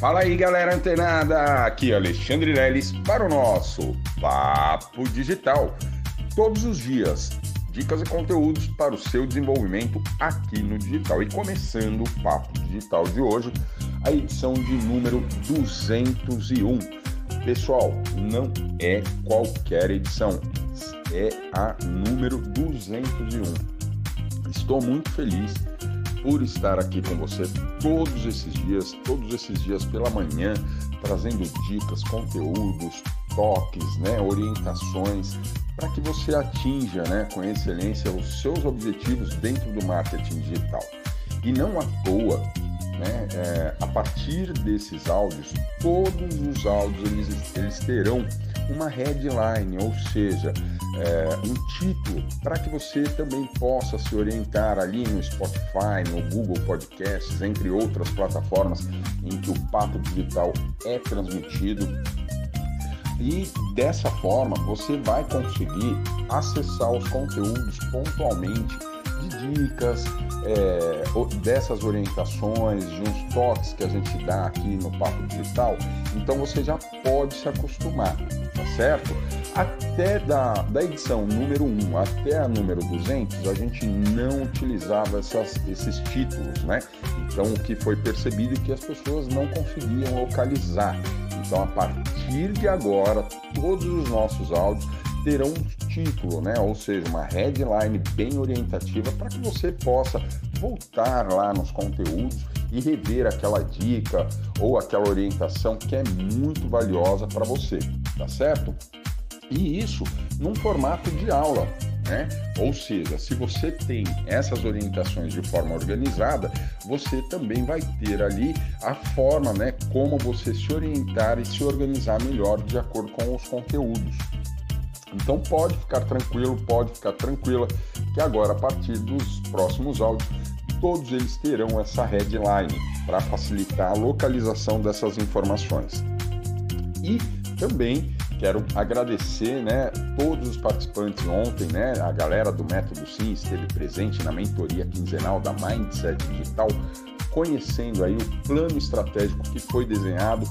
Fala aí, galera antenada! Aqui é Alexandre Leles para o nosso Papo Digital. Todos os dias, dicas e conteúdos para o seu desenvolvimento aqui no digital. E começando o Papo Digital de hoje, a edição de número 201. Pessoal, não é qualquer edição, é a número 201. Estou muito feliz por estar aqui com você todos esses dias, todos esses dias pela manhã, trazendo dicas, conteúdos, toques, né, orientações para que você atinja, né, com excelência os seus objetivos dentro do marketing digital. E não à toa, né, é, a partir desses áudios, todos os áudios eles, eles terão uma headline, ou seja, é, um título para que você também possa se orientar ali no Spotify, no Google Podcasts, entre outras plataformas em que o Papo Digital é transmitido. E dessa forma você vai conseguir acessar os conteúdos pontualmente de dicas, é, dessas orientações, de uns toques que a gente dá aqui no Papo Digital. Então você já pode se acostumar tá certo? Até da, da edição número 1 até a número 200, a gente não utilizava essas, esses títulos, né? Então, o que foi percebido é que as pessoas não conseguiam localizar. Então, a partir de agora, todos os nossos áudios terão um título, né? Ou seja, uma headline bem orientativa para que você possa voltar lá nos conteúdos e rever aquela dica ou aquela orientação que é muito valiosa para você, tá certo? E isso num formato de aula, né? Ou seja, se você tem essas orientações de forma organizada, você também vai ter ali a forma, né, como você se orientar e se organizar melhor de acordo com os conteúdos. Então pode ficar tranquilo, pode ficar tranquila que agora a partir dos próximos áudios todos eles terão essa headline para facilitar a localização dessas informações. E também quero agradecer, né, todos os participantes ontem, né, a galera do Método Sim esteve presente na mentoria quinzenal da Mindset Digital, conhecendo aí o plano estratégico que foi desenhado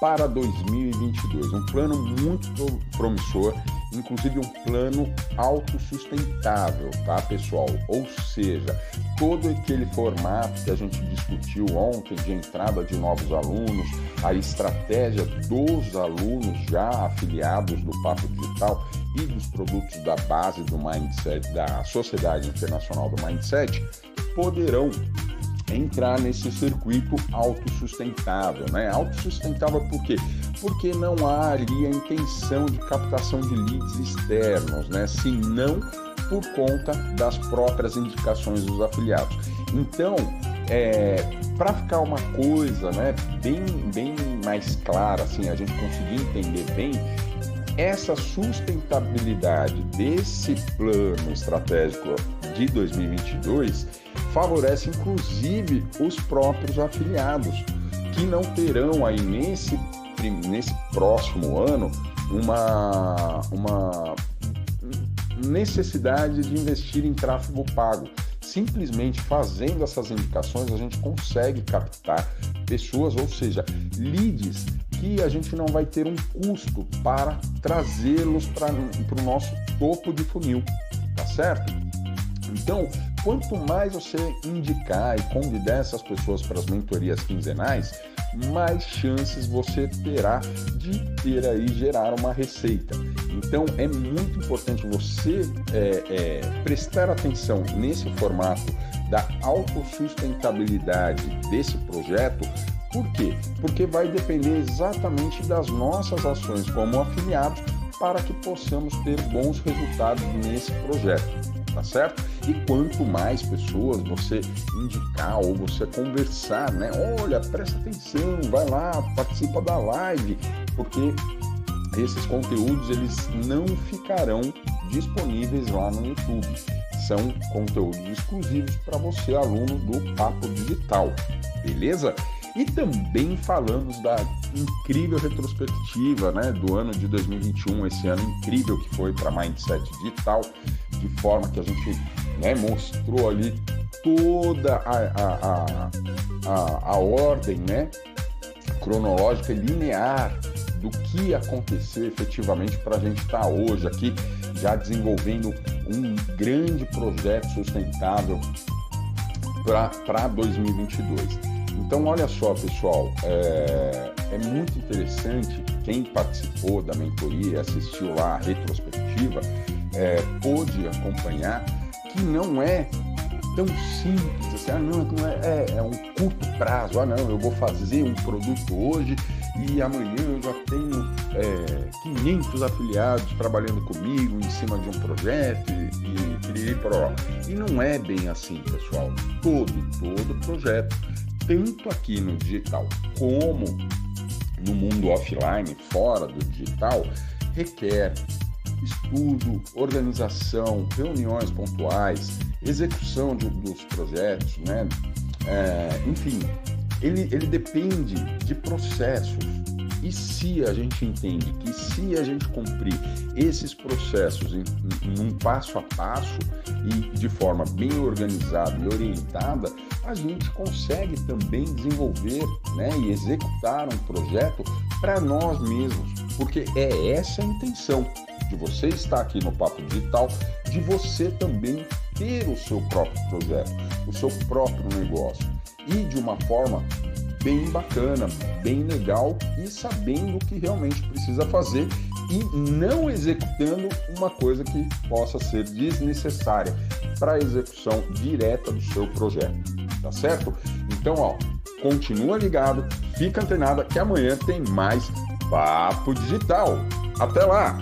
para 2022, um plano muito promissor inclusive um plano autossustentável, tá, pessoal? Ou seja, todo aquele formato que a gente discutiu ontem de entrada de novos alunos, a estratégia dos alunos já afiliados do Papo Digital e dos produtos da base do Mindset, da Sociedade Internacional do Mindset, poderão entrar nesse circuito autossustentável, né? Autossustentável por quê? Porque não há ali a intenção de captação de leads externos, né? Se não por conta das próprias indicações dos afiliados. Então, é, para ficar uma coisa né, bem, bem mais clara, assim, a gente conseguir entender bem, essa sustentabilidade desse plano estratégico de 2022 favorece inclusive os próprios afiliados, que não terão aí nesse, nesse próximo ano uma, uma necessidade de investir em tráfego pago. Simplesmente fazendo essas indicações, a gente consegue captar pessoas, ou seja, leads que a gente não vai ter um custo para trazê-los para o nosso topo de funil, tá certo? Então, quanto mais você indicar e convidar essas pessoas para as mentorias quinzenais, mais chances você terá de ter aí gerar uma receita. Então é muito importante você é, é, prestar atenção nesse formato da autossustentabilidade desse projeto. Por quê? Porque vai depender exatamente das nossas ações como afiliados para que possamos ter bons resultados nesse projeto tá certo? E quanto mais pessoas você indicar ou você conversar, né? Olha, presta atenção, vai lá, participa da live, porque esses conteúdos eles não ficarão disponíveis lá no YouTube. São conteúdos exclusivos para você, aluno do Papo Digital, beleza? E também falamos da incrível retrospectiva né, do ano de 2021, esse ano incrível que foi para Mindset Digital, de forma que a gente né, mostrou ali toda a, a, a, a, ordem né, cronológica e linear do que aconteceu efetivamente para a gente estar tá hoje aqui já desenvolvendo um grande projeto sustentável para 2022. Então, olha só, pessoal, é, é, muito interessante. Quem participou da mentoria, assistiu lá a retrospectiva, é, pôde acompanhar que não é tão simples assim, ah, não, é, é, é, um curto prazo, ah, não, eu vou fazer um produto hoje e amanhã eu já tenho é, 500 afiliados trabalhando comigo em cima de um projeto e, e, e, e não é bem assim, pessoal. Todo, todo projeto, tanto aqui no digital como no mundo offline, fora do digital, requer estudo, organização, reuniões pontuais, execução de, dos projetos, né? É, enfim, ele, ele depende de processos. E se a gente entende que se a gente cumprir esses processos em, em, um passo a passo e de forma bem organizada e orientada, a gente consegue também desenvolver né, e executar um projeto para nós mesmos, porque é essa a intenção de você estar aqui no Papo Digital, de você também ter o seu próprio projeto, o seu próprio negócio e de uma forma bem bacana, bem legal e sabendo o que realmente precisa fazer e não executando uma coisa que possa ser desnecessária para a execução direta do seu projeto, tá certo? Então, ó, continua ligado, fica antenada que amanhã tem mais Papo Digital. Até lá!